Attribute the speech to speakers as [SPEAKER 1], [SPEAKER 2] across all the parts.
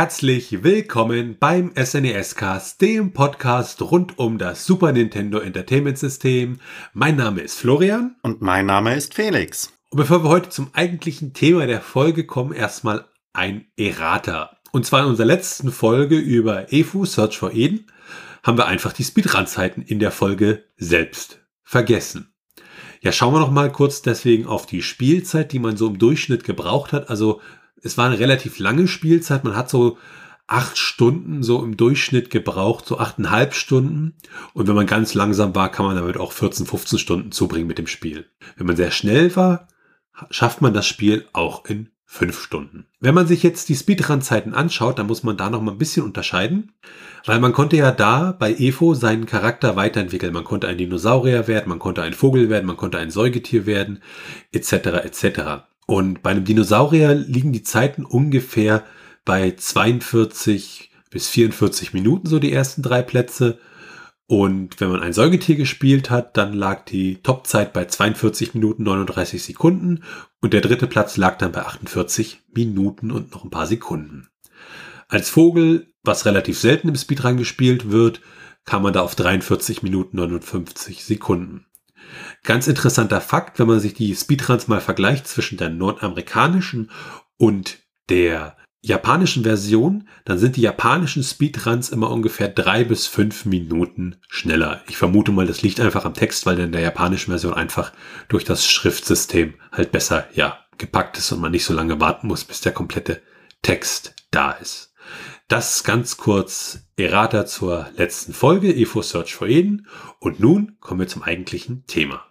[SPEAKER 1] Herzlich willkommen beim SNES Cast, dem Podcast rund um das Super Nintendo Entertainment System. Mein Name ist Florian.
[SPEAKER 2] Und mein Name ist Felix.
[SPEAKER 1] Und bevor wir heute zum eigentlichen Thema der Folge kommen, erstmal ein Errata. Und zwar in unserer letzten Folge über EFU Search for Eden haben wir einfach die Speedrun-Zeiten in der Folge selbst vergessen. Ja, schauen wir noch mal kurz deswegen auf die Spielzeit, die man so im Durchschnitt gebraucht hat. Also es war eine relativ lange Spielzeit. Man hat so acht Stunden so im Durchschnitt gebraucht, so achteinhalb Stunden. Und wenn man ganz langsam war, kann man damit auch 14, 15 Stunden zubringen mit dem Spiel. Wenn man sehr schnell war, schafft man das Spiel auch in fünf Stunden. Wenn man sich jetzt die Speedrun-Zeiten anschaut, dann muss man da noch mal ein bisschen unterscheiden, weil man konnte ja da bei Evo seinen Charakter weiterentwickeln. Man konnte ein Dinosaurier werden, man konnte ein Vogel werden, man konnte ein Säugetier werden, etc. etc. Und bei einem Dinosaurier liegen die Zeiten ungefähr bei 42 bis 44 Minuten, so die ersten drei Plätze. Und wenn man ein Säugetier gespielt hat, dann lag die Topzeit bei 42 Minuten 39 Sekunden und der dritte Platz lag dann bei 48 Minuten und noch ein paar Sekunden. Als Vogel, was relativ selten im Speedrun gespielt wird, kam man da auf 43 Minuten 59 Sekunden. Ganz interessanter Fakt, wenn man sich die Speedruns mal vergleicht zwischen der nordamerikanischen und der japanischen Version, dann sind die japanischen Speedruns immer ungefähr drei bis fünf Minuten schneller. Ich vermute mal, das liegt einfach am Text, weil in der japanischen Version einfach durch das Schriftsystem halt besser, ja, gepackt ist und man nicht so lange warten muss, bis der komplette Text da ist. Das ganz kurz Errata zur letzten Folge, EFO Search for Eden. Und nun kommen wir zum eigentlichen Thema.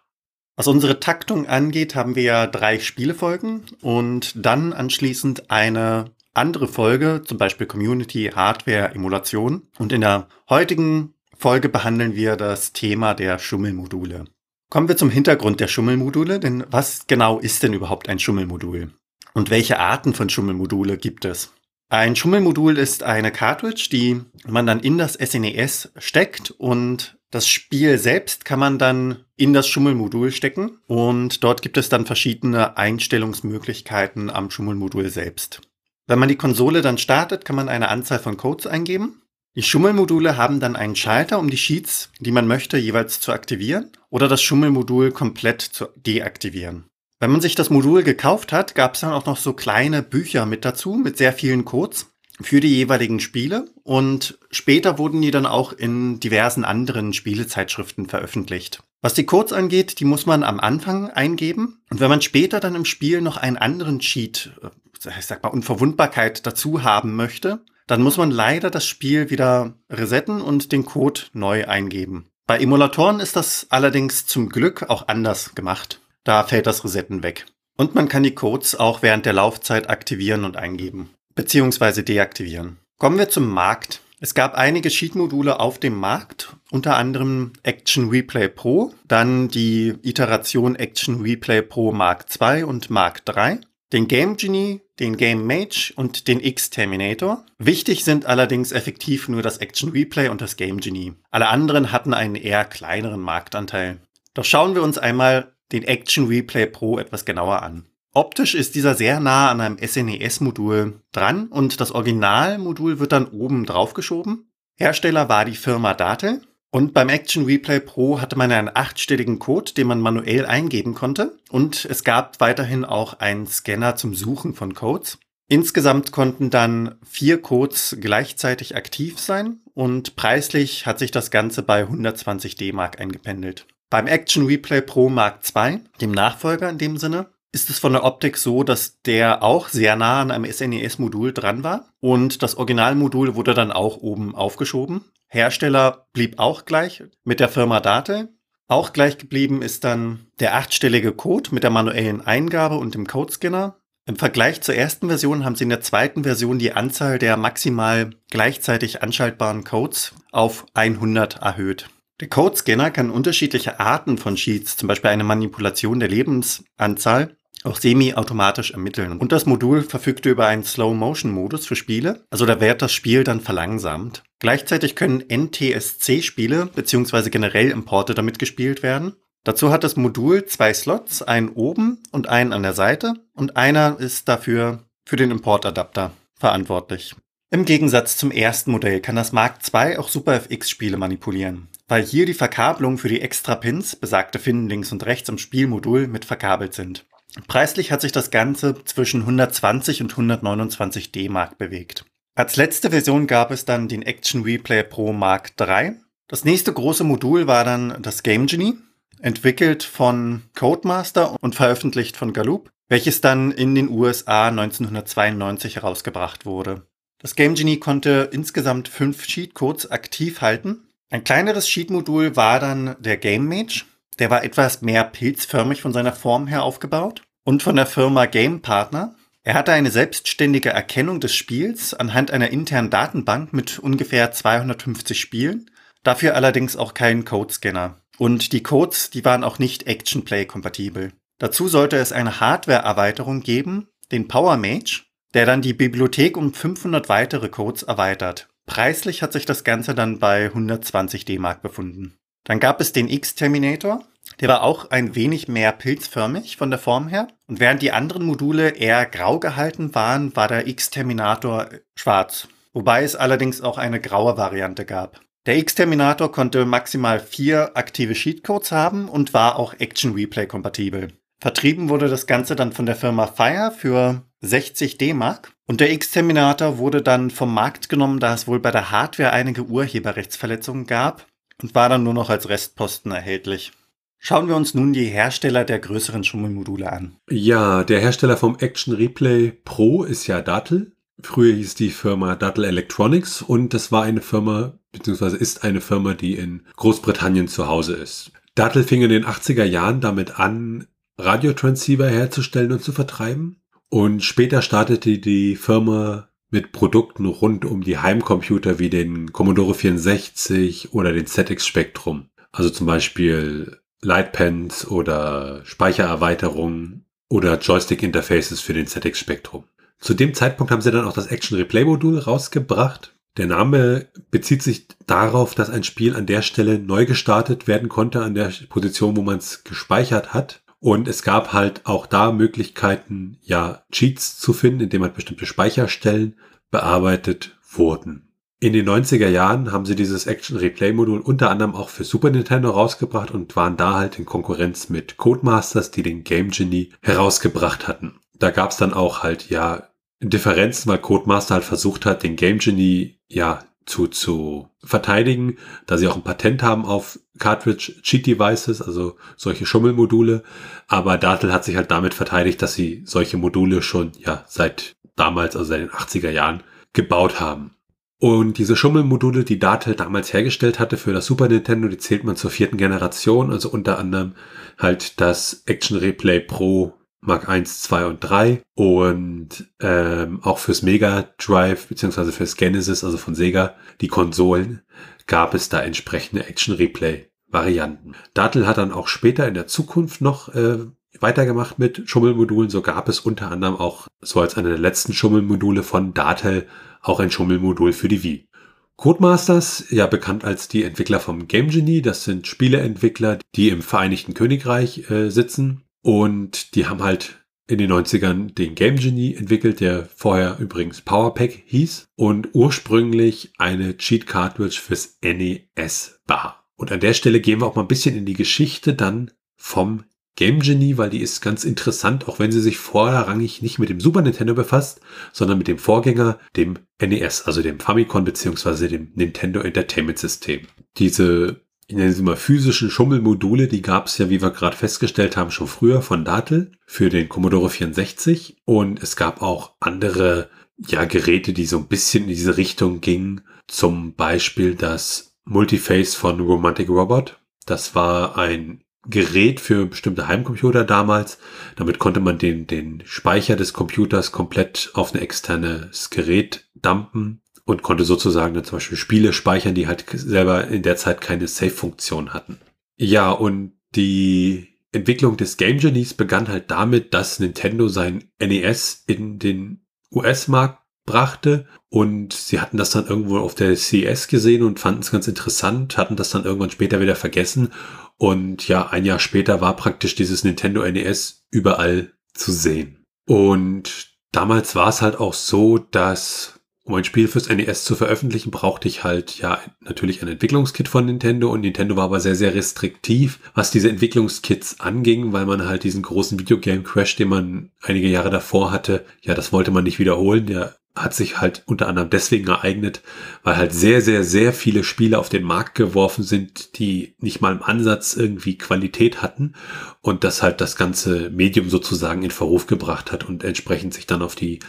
[SPEAKER 2] Was unsere Taktung angeht, haben wir ja drei Spielefolgen und dann anschließend eine andere Folge, zum Beispiel Community, Hardware, Emulation. Und in der heutigen Folge behandeln wir das Thema der Schummelmodule. Kommen wir zum Hintergrund der Schummelmodule, denn was genau ist denn überhaupt ein Schummelmodul? Und welche Arten von Schummelmodule gibt es? Ein Schummelmodul ist eine Cartridge, die man dann in das SNES e steckt und das Spiel selbst kann man dann in das Schummelmodul stecken und dort gibt es dann verschiedene Einstellungsmöglichkeiten am Schummelmodul selbst. Wenn man die Konsole dann startet, kann man eine Anzahl von Codes eingeben. Die Schummelmodule haben dann einen Schalter, um die Sheets, die man möchte, jeweils zu aktivieren oder das Schummelmodul komplett zu deaktivieren. Wenn man sich das Modul gekauft hat, gab es dann auch noch so kleine Bücher mit dazu, mit sehr vielen Codes für die jeweiligen Spiele. Und später wurden die dann auch in diversen anderen Spielezeitschriften veröffentlicht. Was die Codes angeht, die muss man am Anfang eingeben. Und wenn man später dann im Spiel noch einen anderen Cheat, äh, ich sag mal Unverwundbarkeit dazu haben möchte, dann muss man leider das Spiel wieder resetten und den Code neu eingeben. Bei Emulatoren ist das allerdings zum Glück auch anders gemacht. Da fällt das Resetten weg. Und man kann die Codes auch während der Laufzeit aktivieren und eingeben, beziehungsweise deaktivieren. Kommen wir zum Markt. Es gab einige Cheat-Module auf dem Markt, unter anderem Action Replay Pro, dann die Iteration Action Replay Pro Mark II und Mark III, den Game Genie, den Game Mage und den X-Terminator. Wichtig sind allerdings effektiv nur das Action Replay und das Game Genie. Alle anderen hatten einen eher kleineren Marktanteil. Doch schauen wir uns einmal den Action Replay Pro etwas genauer an. Optisch ist dieser sehr nah an einem SNES-Modul dran und das Originalmodul wird dann oben draufgeschoben. Hersteller war die Firma Date und beim Action Replay Pro hatte man einen achtstelligen Code, den man manuell eingeben konnte und es gab weiterhin auch einen Scanner zum Suchen von Codes. Insgesamt konnten dann vier Codes gleichzeitig aktiv sein und preislich hat sich das Ganze bei 120 D-Mark eingependelt. Beim Action Replay Pro Mark II, dem Nachfolger in dem Sinne, ist es von der Optik so, dass der auch sehr nah an einem SNES-Modul dran war und das Originalmodul wurde dann auch oben aufgeschoben. Hersteller blieb auch gleich mit der Firma Date. Auch gleich geblieben ist dann der achtstellige Code mit der manuellen Eingabe und dem Codescanner. Im Vergleich zur ersten Version haben sie in der zweiten Version die Anzahl der maximal gleichzeitig anschaltbaren Codes auf 100 erhöht. Der Codescanner kann unterschiedliche Arten von Sheets, zum Beispiel eine Manipulation der Lebensanzahl, auch semi-automatisch ermitteln. Und das Modul verfügte über einen Slow-Motion-Modus für Spiele, also da wird das Spiel dann verlangsamt. Gleichzeitig können NTSC-Spiele bzw. generell Importe damit gespielt werden. Dazu hat das Modul zwei Slots, einen oben und einen an der Seite und einer ist dafür für den Importadapter. verantwortlich. Im Gegensatz zum ersten Modell kann das Mark II auch SuperFX-Spiele manipulieren, weil hier die Verkabelung für die Extra-Pins, besagte Finnen links und rechts am Spielmodul, mit verkabelt sind. Preislich hat sich das Ganze zwischen 120 und 129 D-Mark bewegt. Als letzte Version gab es dann den Action Replay Pro Mark III. Das nächste große Modul war dann das Game Genie, entwickelt von Codemaster und veröffentlicht von Galoob, welches dann in den USA 1992 herausgebracht wurde. Das Game Genie konnte insgesamt fünf Cheatcodes aktiv halten. Ein kleineres Cheat-Modul war dann der Game Mage. Der war etwas mehr pilzförmig von seiner Form her aufgebaut und von der Firma Game Partner. Er hatte eine selbstständige Erkennung des Spiels anhand einer internen Datenbank mit ungefähr 250 Spielen, dafür allerdings auch keinen Codescanner. Und die Codes, die waren auch nicht Action Play kompatibel. Dazu sollte es eine Hardware-Erweiterung geben, den Power Mage, der dann die Bibliothek um 500 weitere Codes erweitert. Preislich hat sich das Ganze dann bei 120 D-Mark befunden. Dann gab es den X-Terminator, der war auch ein wenig mehr pilzförmig von der Form her. Und während die anderen Module eher grau gehalten waren, war der X-Terminator schwarz. Wobei es allerdings auch eine graue Variante gab. Der X-Terminator konnte maximal vier aktive Cheatcodes haben und war auch Action Replay kompatibel. Vertrieben wurde das Ganze dann von der Firma Fire für 60 D-Mark und der X-Terminator wurde dann vom Markt genommen, da es wohl bei der Hardware einige Urheberrechtsverletzungen gab und war dann nur noch als Restposten erhältlich. Schauen wir uns nun die Hersteller der größeren Schummelmodule an.
[SPEAKER 1] Ja, der Hersteller vom Action Replay Pro ist ja Dattel. Früher hieß die Firma Dattel Electronics und das war eine Firma, beziehungsweise ist eine Firma, die in Großbritannien zu Hause ist. Dattel fing in den 80er Jahren damit an, Radiotransceiver herzustellen und zu vertreiben. Und später startete die Firma mit Produkten rund um die Heimcomputer wie den Commodore 64 oder den ZX Spectrum. Also zum Beispiel Lightpens oder Speichererweiterungen oder Joystick-Interfaces für den ZX Spectrum. Zu dem Zeitpunkt haben sie dann auch das Action Replay Modul rausgebracht. Der Name bezieht sich darauf, dass ein Spiel an der Stelle neu gestartet werden konnte, an der Position, wo man es gespeichert hat. Und es gab halt auch da Möglichkeiten, ja, Cheats zu finden, indem man bestimmte Speicherstellen bearbeitet wurden. In den 90er Jahren haben sie dieses Action Replay Modul unter anderem auch für Super Nintendo rausgebracht und waren da halt in Konkurrenz mit Codemasters, die den Game Genie herausgebracht hatten. Da gab es dann auch halt ja Differenzen, weil Codemaster halt versucht hat, den Game Genie ja zu, zu verteidigen, da sie auch ein Patent haben auf Cartridge Cheat Devices, also solche Schummelmodule. Aber Datel hat sich halt damit verteidigt, dass sie solche Module schon ja seit damals, also seit den 80er Jahren gebaut haben. Und diese Schummelmodule, die Datel damals hergestellt hatte für das Super Nintendo, die zählt man zur vierten Generation, also unter anderem halt das Action Replay Pro Mark 1, 2 und 3 und ähm, auch fürs Mega Drive beziehungsweise fürs Genesis, also von Sega, die Konsolen, gab es da entsprechende Action Replay Varianten. Datel hat dann auch später in der Zukunft noch äh, weitergemacht mit Schummelmodulen. So gab es unter anderem auch, so als eine der letzten Schummelmodule von Datel, auch ein Schummelmodul für die Wii. Codemasters, ja bekannt als die Entwickler vom Game Genie, das sind Spieleentwickler, die im Vereinigten Königreich äh, sitzen und die haben halt in den 90ern den Game Genie entwickelt, der vorher übrigens Power Pack hieß und ursprünglich eine Cheat Cartridge fürs NES war. Und an der Stelle gehen wir auch mal ein bisschen in die Geschichte dann vom Game Genie, weil die ist ganz interessant, auch wenn sie sich vorrangig nicht mit dem Super Nintendo befasst, sondern mit dem Vorgänger, dem NES, also dem Famicom beziehungsweise dem Nintendo Entertainment System. Diese ich nenne sie mal physischen Schummelmodule, die gab es ja, wie wir gerade festgestellt haben, schon früher von Datel für den Commodore 64. Und es gab auch andere ja, Geräte, die so ein bisschen in diese Richtung gingen. Zum Beispiel das Multiface von Romantic Robot. Das war ein Gerät für bestimmte Heimcomputer damals. Damit konnte man den, den Speicher des Computers komplett auf ein externes Gerät dumpen und konnte sozusagen dann zum Beispiel Spiele speichern, die halt selber in der Zeit keine Save-Funktion hatten. Ja, und die Entwicklung des Game Genies begann halt damit, dass Nintendo sein NES in den US-Markt brachte und sie hatten das dann irgendwo auf der CES gesehen und fanden es ganz interessant, hatten das dann irgendwann später wieder vergessen und ja, ein Jahr später war praktisch dieses Nintendo NES überall zu sehen. Und damals war es halt auch so, dass um ein Spiel fürs NES zu veröffentlichen, brauchte ich halt ja natürlich ein Entwicklungskit von Nintendo und Nintendo war aber sehr, sehr restriktiv, was diese Entwicklungskits anging, weil man halt diesen großen Videogame Crash, den man einige Jahre davor hatte, ja, das wollte man nicht wiederholen. Der hat sich halt unter anderem deswegen ereignet, weil halt sehr, sehr, sehr viele Spiele auf den Markt geworfen sind, die nicht mal im Ansatz irgendwie Qualität hatten und das halt das ganze Medium sozusagen in Verruf gebracht hat und entsprechend sich dann auf die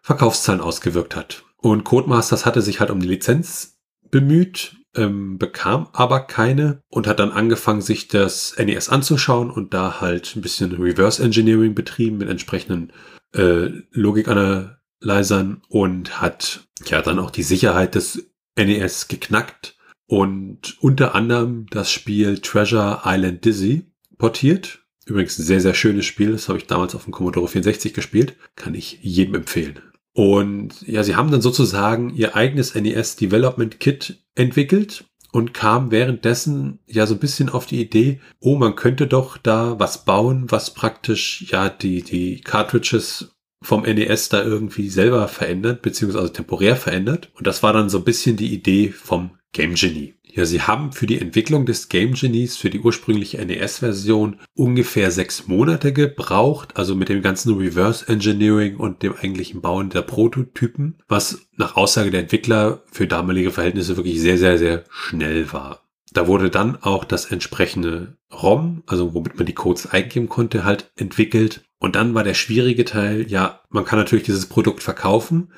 [SPEAKER 1] Verkaufszahlen ausgewirkt hat. Und Codemasters hatte sich halt um die Lizenz bemüht, ähm, bekam aber keine und hat dann angefangen, sich das NES anzuschauen und da halt ein bisschen Reverse Engineering betrieben mit entsprechenden äh, Logikanalysern und hat ja dann auch die Sicherheit des NES geknackt und unter anderem das Spiel Treasure Island Dizzy portiert. Übrigens ein sehr, sehr schönes Spiel. Das habe ich damals auf dem Commodore 64 gespielt. Kann ich jedem empfehlen. Und ja, sie haben dann sozusagen ihr eigenes NES Development Kit entwickelt und kam währenddessen ja so ein bisschen auf die Idee, oh, man könnte doch da was bauen, was praktisch ja die, die Cartridges vom NES da irgendwie selber verändert, beziehungsweise temporär verändert. Und das war dann so ein bisschen die Idee vom Game Genie. Ja, sie haben für die Entwicklung des Game Genies, für die ursprüngliche NES-Version, ungefähr sechs Monate gebraucht, also mit dem ganzen Reverse Engineering und dem eigentlichen Bauen der Prototypen, was nach Aussage der Entwickler für damalige Verhältnisse wirklich sehr, sehr, sehr schnell war. Da wurde dann auch das entsprechende ROM, also womit man die Codes eingeben konnte, halt entwickelt. Und dann war der schwierige Teil, ja, man kann natürlich dieses Produkt verkaufen,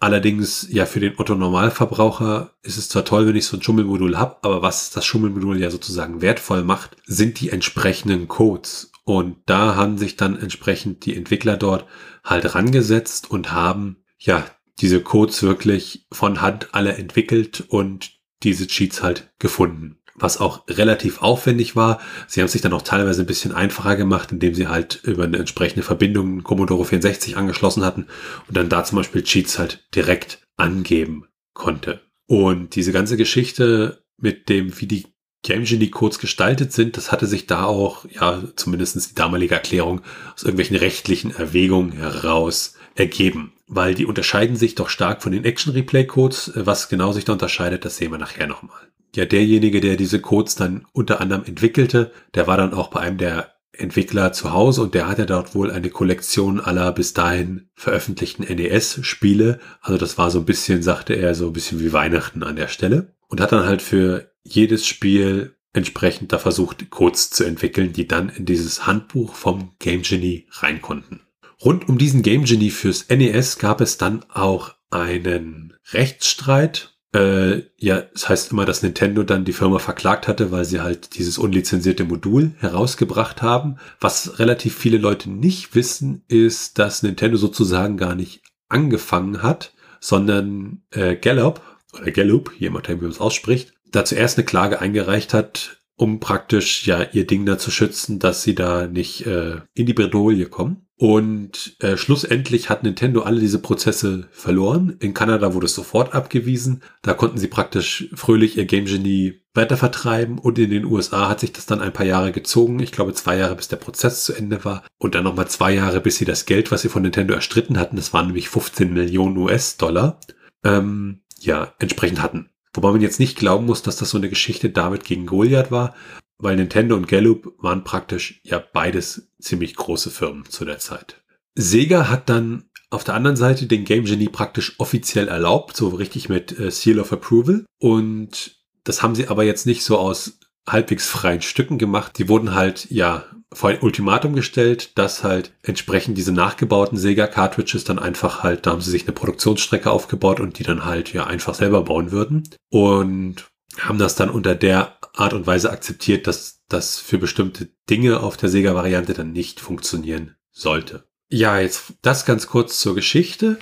[SPEAKER 1] Allerdings, ja, für den Otto-Normalverbraucher ist es zwar toll, wenn ich so ein Schummelmodul habe, aber was das Schummelmodul ja sozusagen wertvoll macht, sind die entsprechenden Codes. Und da haben sich dann entsprechend die Entwickler dort halt rangesetzt und haben, ja, diese Codes wirklich von Hand alle entwickelt und diese Cheats halt gefunden was auch relativ aufwendig war. Sie haben sich dann auch teilweise ein bisschen einfacher gemacht, indem sie halt über eine entsprechende Verbindung Commodore 64 angeschlossen hatten und dann da zum Beispiel Cheats halt direkt angeben konnte. Und diese ganze Geschichte mit dem, wie die Game Genie Codes gestaltet sind, das hatte sich da auch, ja, zumindestens die damalige Erklärung aus irgendwelchen rechtlichen Erwägungen heraus ergeben. Weil die unterscheiden sich doch stark von den Action Replay Codes. Was genau sich da unterscheidet, das sehen wir nachher nochmal ja derjenige, der diese Codes dann unter anderem entwickelte, der war dann auch bei einem der Entwickler zu Hause und der hatte dort wohl eine Kollektion aller bis dahin veröffentlichten NES-Spiele. Also das war so ein bisschen, sagte er, so ein bisschen wie Weihnachten an der Stelle. Und hat dann halt für jedes Spiel entsprechend da versucht, Codes zu entwickeln, die dann in dieses Handbuch vom Game Genie rein konnten. Rund um diesen Game Genie fürs NES gab es dann auch einen Rechtsstreit äh, ja, es das heißt immer, dass Nintendo dann die Firma verklagt hatte, weil sie halt dieses unlizenzierte Modul herausgebracht haben. Was relativ viele Leute nicht wissen, ist, dass Nintendo sozusagen gar nicht angefangen hat, sondern äh, Gallup oder Gallup, je nachdem, wie man es ausspricht, da zuerst eine Klage eingereicht hat, um praktisch ja ihr Ding da zu schützen, dass sie da nicht äh, in die Bredouille kommen. Und äh, schlussendlich hat Nintendo alle diese Prozesse verloren. In Kanada wurde es sofort abgewiesen. Da konnten sie praktisch fröhlich ihr Game Genie weiter vertreiben. Und in den USA hat sich das dann ein paar Jahre gezogen. Ich glaube zwei Jahre, bis der Prozess zu Ende war. Und dann nochmal zwei Jahre, bis sie das Geld, was sie von Nintendo erstritten hatten, das waren nämlich 15 Millionen US-Dollar, ähm, ja, entsprechend hatten. Wobei man jetzt nicht glauben muss, dass das so eine Geschichte David gegen Goliath war, weil Nintendo und Gallup waren praktisch ja beides ziemlich große Firmen zu der Zeit. Sega hat dann auf der anderen Seite den Game Genie praktisch offiziell erlaubt, so richtig mit äh, Seal of Approval. Und das haben sie aber jetzt nicht so aus halbwegs freien Stücken gemacht. Die wurden halt ja vor ein Ultimatum gestellt, dass halt entsprechend diese nachgebauten Sega Cartridges dann einfach halt, da haben sie sich eine Produktionsstrecke aufgebaut und die dann halt ja einfach selber bauen würden. Und haben das dann unter der Art und Weise akzeptiert, dass das für bestimmte Dinge auf der Sega-Variante dann nicht funktionieren sollte. Ja, jetzt das ganz kurz zur Geschichte.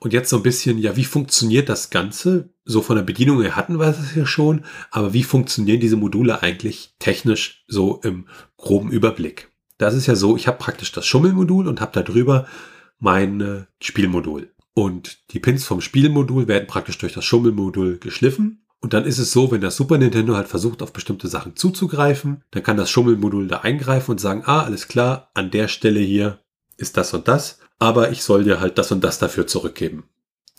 [SPEAKER 1] Und jetzt so ein bisschen, ja, wie funktioniert das Ganze? So von der Bedienung her hatten wir es ja schon, aber wie funktionieren diese Module eigentlich technisch so im groben Überblick? Das ist ja so, ich habe praktisch das Schummelmodul und habe da drüber mein Spielmodul. Und die Pins vom Spielmodul werden praktisch durch das Schummelmodul geschliffen und dann ist es so, wenn das Super Nintendo halt versucht, auf bestimmte Sachen zuzugreifen, dann kann das Schummelmodul da eingreifen und sagen, ah, alles klar, an der Stelle hier ist das und das. aber ich soll dir halt das und das dafür zurückgeben.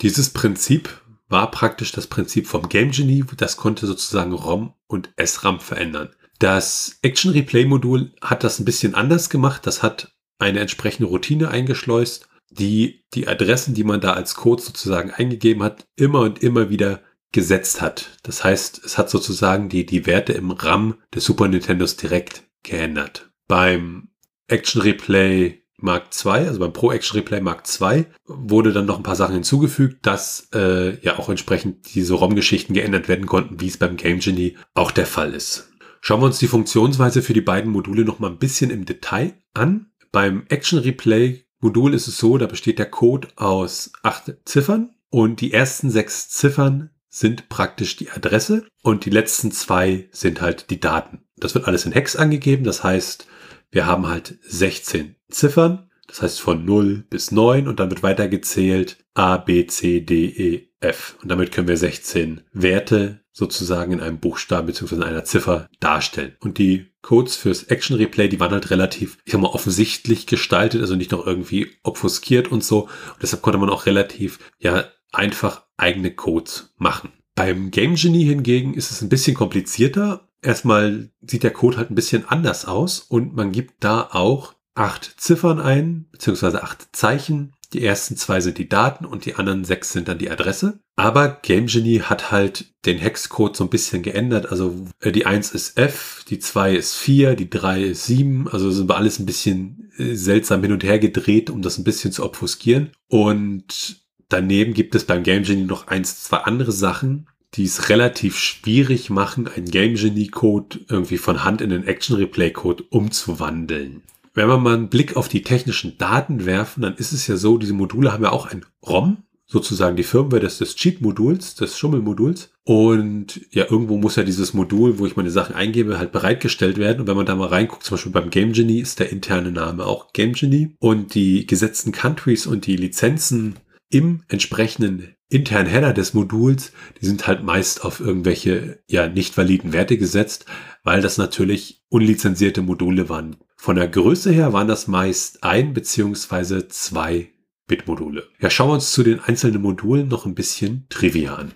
[SPEAKER 1] Dieses Prinzip war praktisch das Prinzip vom Game Genie, das konnte sozusagen ROM und SRAM verändern. Das Action Replay Modul hat das ein bisschen anders gemacht. Das hat eine entsprechende Routine eingeschleust, die die Adressen, die man da als Code sozusagen eingegeben hat, immer und immer wieder gesetzt hat. Das heißt, es hat sozusagen die, die Werte im RAM des Super Nintendos direkt geändert. Beim Action Replay Mark II, also beim Pro Action Replay Mark II, wurde dann noch ein paar Sachen hinzugefügt, dass äh, ja auch entsprechend diese ROM-Geschichten geändert werden konnten, wie es beim Game Genie auch der Fall ist. Schauen wir uns die Funktionsweise für die beiden Module noch mal ein bisschen im Detail an. Beim Action Replay Modul ist es so, da besteht der Code aus acht Ziffern und die ersten sechs Ziffern sind praktisch die Adresse und die letzten zwei sind halt die Daten. Das wird alles in Hex angegeben, das heißt, wir haben halt 16 Ziffern, das heißt von 0 bis 9 und dann wird weitergezählt A, B, C, D, E, F. Und damit können wir 16 Werte sozusagen in einem Buchstaben bzw. in einer Ziffer darstellen. Und die Codes fürs Action Replay, die waren halt relativ, ich sag mal, offensichtlich gestaltet, also nicht noch irgendwie obfuskiert und so. Und deshalb konnte man auch relativ, ja, einfach eigene Codes machen. Beim Game Genie hingegen ist es ein bisschen komplizierter. Erstmal sieht der Code halt ein bisschen anders aus und man gibt da auch acht Ziffern ein, beziehungsweise acht Zeichen. Die ersten zwei sind die Daten und die anderen sechs sind dann die Adresse. Aber Game Genie hat halt den Hexcode so ein bisschen geändert. Also äh, die eins ist F, die zwei ist vier, die drei ist sieben. Also sind alles ein bisschen äh, seltsam hin und her gedreht, um das ein bisschen zu obfuskieren. Und daneben gibt es beim Game Genie noch eins, zwei andere Sachen, die es relativ schwierig machen, einen Game Genie Code irgendwie von Hand in den Action Replay Code umzuwandeln. Wenn wir mal einen Blick auf die technischen Daten werfen, dann ist es ja so, diese Module haben ja auch ein ROM, sozusagen die Firmware des, des Cheat-Moduls, des Schummelmoduls. Und ja, irgendwo muss ja dieses Modul, wo ich meine Sachen eingebe, halt bereitgestellt werden. Und wenn man da mal reinguckt, zum Beispiel beim Game Genie ist der interne Name auch Game Genie. Und die gesetzten Countries und die Lizenzen im entsprechenden internen Header des Moduls, die sind halt meist auf irgendwelche ja nicht validen Werte gesetzt, weil das natürlich unlizenzierte Module waren. Von der Größe her waren das meist ein beziehungsweise zwei Bit-Module. Ja, schauen wir uns zu den einzelnen Modulen noch ein bisschen Trivia an.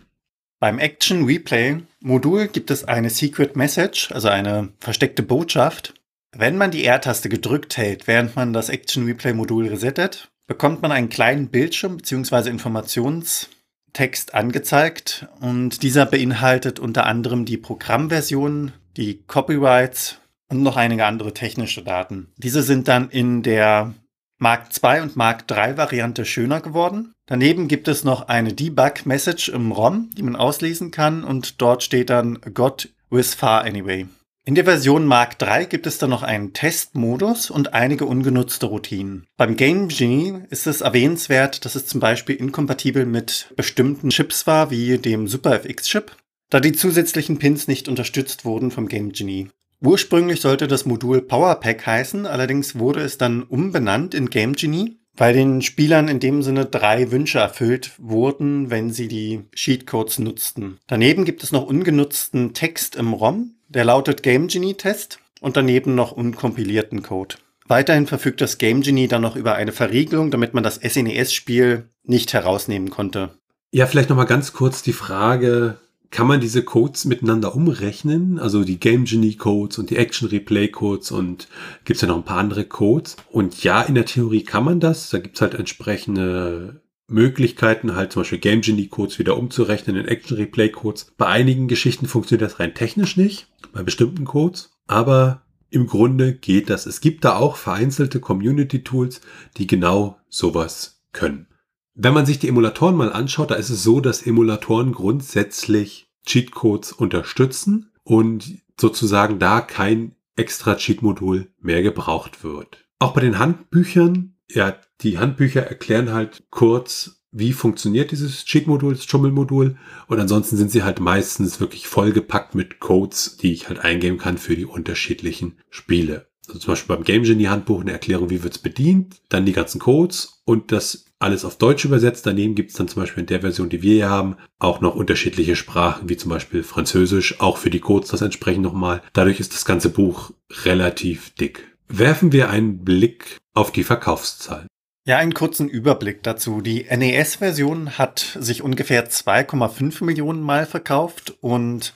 [SPEAKER 2] Beim Action Replay Modul gibt es eine Secret Message, also eine versteckte Botschaft. Wenn man die R-Taste gedrückt hält, während man das Action Replay Modul resettet, bekommt man einen kleinen Bildschirm bzw. Informationstext angezeigt und dieser beinhaltet unter anderem die Programmversion, die Copyrights und noch einige andere technische Daten. Diese sind dann in der Mark II und Mark III Variante schöner geworden. Daneben gibt es noch eine Debug-Message im ROM, die man auslesen kann und dort steht dann Got with far anyway. In der Version Mark III gibt es dann noch einen Testmodus und einige ungenutzte Routinen. Beim Game Genie ist es erwähnenswert, dass es zum Beispiel inkompatibel mit bestimmten Chips war, wie dem SuperFX-Chip, da die zusätzlichen Pins nicht unterstützt wurden vom Game Genie. Ursprünglich sollte das Modul Powerpack heißen, allerdings wurde es dann umbenannt in Game Genie, weil den Spielern in dem Sinne drei Wünsche erfüllt wurden, wenn sie die Cheatcodes nutzten. Daneben gibt es noch ungenutzten Text im ROM, der lautet Game Genie Test und daneben noch unkompilierten Code. Weiterhin verfügt das Game Genie dann noch über eine Verriegelung, damit man das SNES-Spiel nicht herausnehmen konnte.
[SPEAKER 1] Ja, vielleicht nochmal ganz kurz die Frage, kann man diese Codes miteinander umrechnen? Also die Game Genie Codes und die Action Replay Codes und gibt's ja noch ein paar andere Codes. Und ja, in der Theorie kann man das. Da gibt's halt entsprechende Möglichkeiten, halt zum Beispiel Game Genie Codes wieder umzurechnen in Action Replay Codes. Bei einigen Geschichten funktioniert das rein technisch nicht, bei bestimmten Codes, aber im Grunde geht das. Es gibt da auch vereinzelte Community Tools, die genau sowas können. Wenn man sich die Emulatoren mal anschaut, da ist es so, dass Emulatoren grundsätzlich Cheatcodes unterstützen und sozusagen da kein extra Cheat-Modul mehr gebraucht wird. Auch bei den Handbüchern ja, die Handbücher erklären halt kurz, wie funktioniert dieses Cheat-Modul, das Schummelmodul. Und ansonsten sind sie halt meistens wirklich vollgepackt mit Codes, die ich halt eingeben kann für die unterschiedlichen Spiele. Also zum Beispiel beim Game Genie Handbuch eine Erklärung, wie wird's bedient, dann die ganzen Codes und das alles auf Deutsch übersetzt. Daneben gibt's dann zum Beispiel in der Version, die wir hier haben, auch noch unterschiedliche Sprachen, wie zum Beispiel Französisch, auch für die Codes das entsprechend nochmal. Dadurch ist das ganze Buch relativ dick. Werfen wir einen Blick auf die Verkaufszahlen.
[SPEAKER 2] Ja, einen kurzen Überblick dazu. Die NES-Version hat sich ungefähr 2,5 Millionen Mal verkauft und,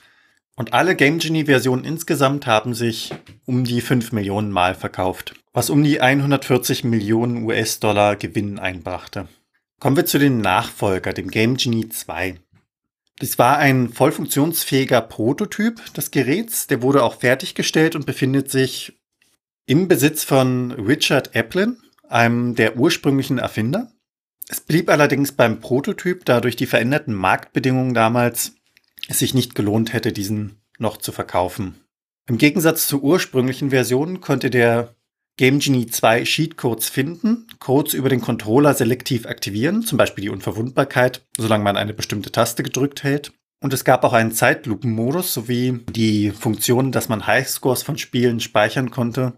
[SPEAKER 2] und alle Game Genie-Versionen insgesamt haben sich um die 5 Millionen Mal verkauft, was um die 140 Millionen US-Dollar Gewinn einbrachte. Kommen wir zu dem Nachfolger, dem Game Genie 2. Dies war ein voll funktionsfähiger Prototyp des Geräts, der wurde auch fertiggestellt und befindet sich im Besitz von Richard Applin, einem der ursprünglichen Erfinder. Es blieb allerdings beim Prototyp, da durch die veränderten Marktbedingungen damals es sich nicht gelohnt hätte, diesen noch zu verkaufen. Im Gegensatz zur ursprünglichen Version konnte der Game Genie 2 Cheatcodes finden, Codes über den Controller selektiv aktivieren, zum Beispiel die Unverwundbarkeit, solange man eine bestimmte Taste gedrückt hält. Und es gab auch einen Zeitlupenmodus sowie die Funktion, dass man Highscores von Spielen speichern konnte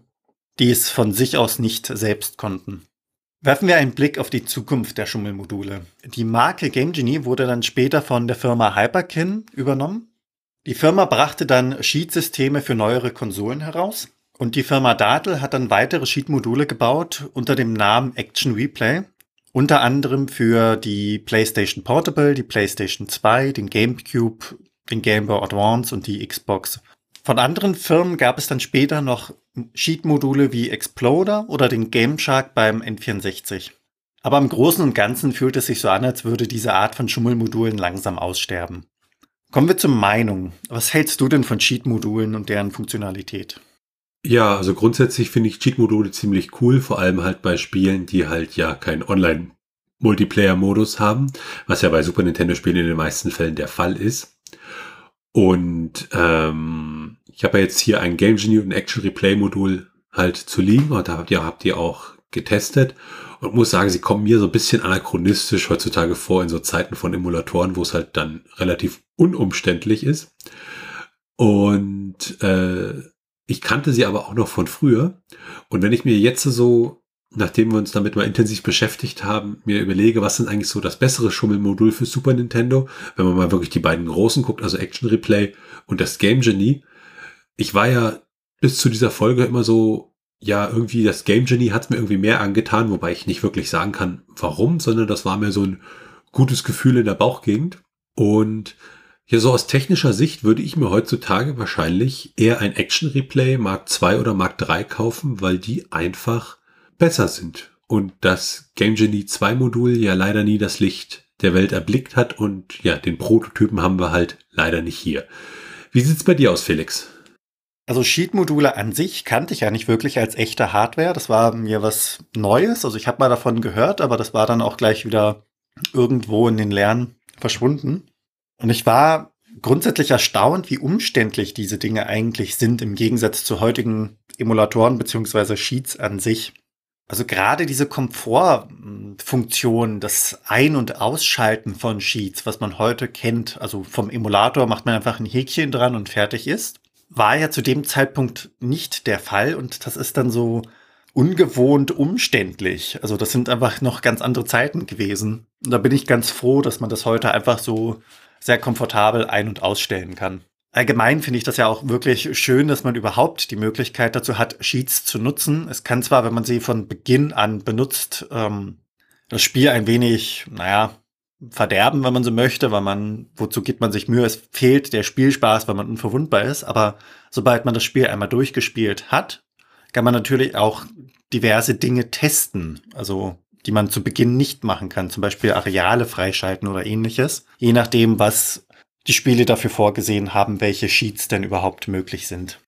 [SPEAKER 2] die es von sich aus nicht selbst konnten. Werfen wir einen Blick auf die Zukunft der Schummelmodule. Die Marke Game Genie wurde dann später von der Firma Hyperkin übernommen. Die Firma brachte dann Sheet-Systeme für neuere Konsolen heraus und die Firma Datel hat dann weitere Sheet-Module gebaut unter dem Namen Action Replay, unter anderem für die PlayStation Portable, die PlayStation 2, den GameCube, den Game Boy Advance und die Xbox von anderen Firmen gab es dann später noch Sheet-Module wie Exploder oder den Game Shark beim N64. Aber im Großen und Ganzen fühlt es sich so an, als würde diese Art von Schummelmodulen langsam aussterben. Kommen wir zur Meinung. Was hältst du denn von Cheat-Modulen und deren Funktionalität?
[SPEAKER 1] Ja, also grundsätzlich finde ich Cheat-Module ziemlich cool, vor allem halt bei Spielen, die halt ja keinen Online-Multiplayer-Modus haben, was ja bei Super Nintendo-Spielen in den meisten Fällen der Fall ist. Und ähm, ich habe ja jetzt hier ein Game Genie und Action Replay Modul halt zu liegen und da habt ihr, habt ihr auch getestet und muss sagen, sie kommen mir so ein bisschen anachronistisch heutzutage vor in so Zeiten von Emulatoren, wo es halt dann relativ unumständlich ist. Und äh, ich kannte sie aber auch noch von früher. Und wenn ich mir jetzt so nachdem wir uns damit mal intensiv beschäftigt haben, mir überlege, was sind eigentlich so das bessere Schummelmodul für Super Nintendo, wenn man mal wirklich die beiden großen guckt, also Action Replay und das Game Genie. Ich war ja bis zu dieser Folge immer so, ja, irgendwie das Game Genie hat es mir irgendwie mehr angetan, wobei ich nicht wirklich sagen kann, warum, sondern das war mir so ein gutes Gefühl in der Bauchgegend. Und ja, so aus technischer Sicht würde ich mir heutzutage wahrscheinlich eher ein Action Replay Mark II oder Mark III kaufen, weil die einfach besser sind und das Game Genie 2 Modul ja leider nie das Licht der Welt erblickt hat und ja, den Prototypen haben wir halt leider nicht hier. Wie sieht's bei dir aus, Felix?
[SPEAKER 2] Also Sheet-Module an sich kannte ich ja nicht wirklich als echte Hardware. Das war mir was Neues. Also ich habe mal davon gehört, aber das war dann auch gleich wieder irgendwo in den Lernen verschwunden. Und ich war grundsätzlich erstaunt, wie umständlich diese Dinge eigentlich sind im Gegensatz zu heutigen Emulatoren beziehungsweise Sheets an sich. Also gerade diese Komfortfunktion, das Ein- und Ausschalten von Sheets, was man heute kennt, also vom Emulator macht man einfach ein Häkchen dran und fertig ist, war ja zu dem Zeitpunkt nicht der Fall und das ist dann so ungewohnt umständlich. Also das sind einfach noch ganz andere Zeiten gewesen. Und da bin ich ganz froh, dass man das heute einfach so sehr komfortabel ein- und ausstellen kann. Allgemein finde ich das ja auch wirklich schön, dass man überhaupt die Möglichkeit dazu hat, Sheets zu nutzen. Es kann zwar, wenn man sie von Beginn an benutzt, ähm, das Spiel ein wenig, naja, verderben, wenn man so möchte, weil man, wozu gibt man sich Mühe? Es fehlt der Spielspaß, weil man unverwundbar ist. Aber sobald man das Spiel einmal durchgespielt hat, kann man natürlich auch diverse Dinge testen. Also die man zu Beginn nicht machen kann, zum Beispiel Areale freischalten oder ähnliches, je nachdem, was die Spiele dafür vorgesehen haben, welche Sheets denn überhaupt möglich sind.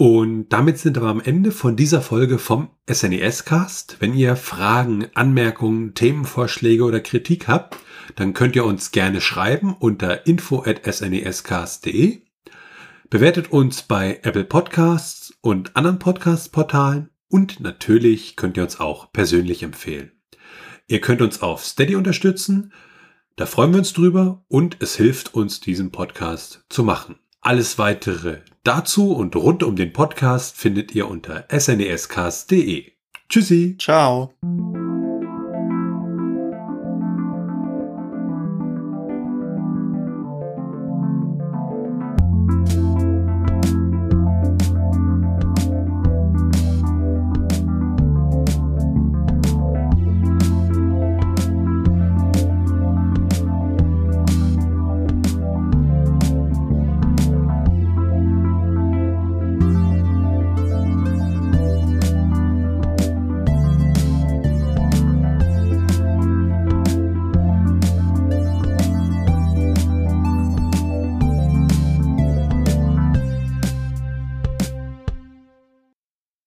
[SPEAKER 1] Und damit sind wir am Ende von dieser Folge vom SNES Cast. Wenn ihr Fragen, Anmerkungen, Themenvorschläge oder Kritik habt, dann könnt ihr uns gerne schreiben unter info@snescast.de. Bewertet uns bei Apple Podcasts und anderen Podcast-Portalen und natürlich könnt ihr uns auch persönlich empfehlen. Ihr könnt uns auf Steady unterstützen. Da freuen wir uns drüber und es hilft uns, diesen Podcast zu machen. Alles weitere dazu und rund um den Podcast findet ihr unter snescast.de. Tschüssi.
[SPEAKER 2] Ciao.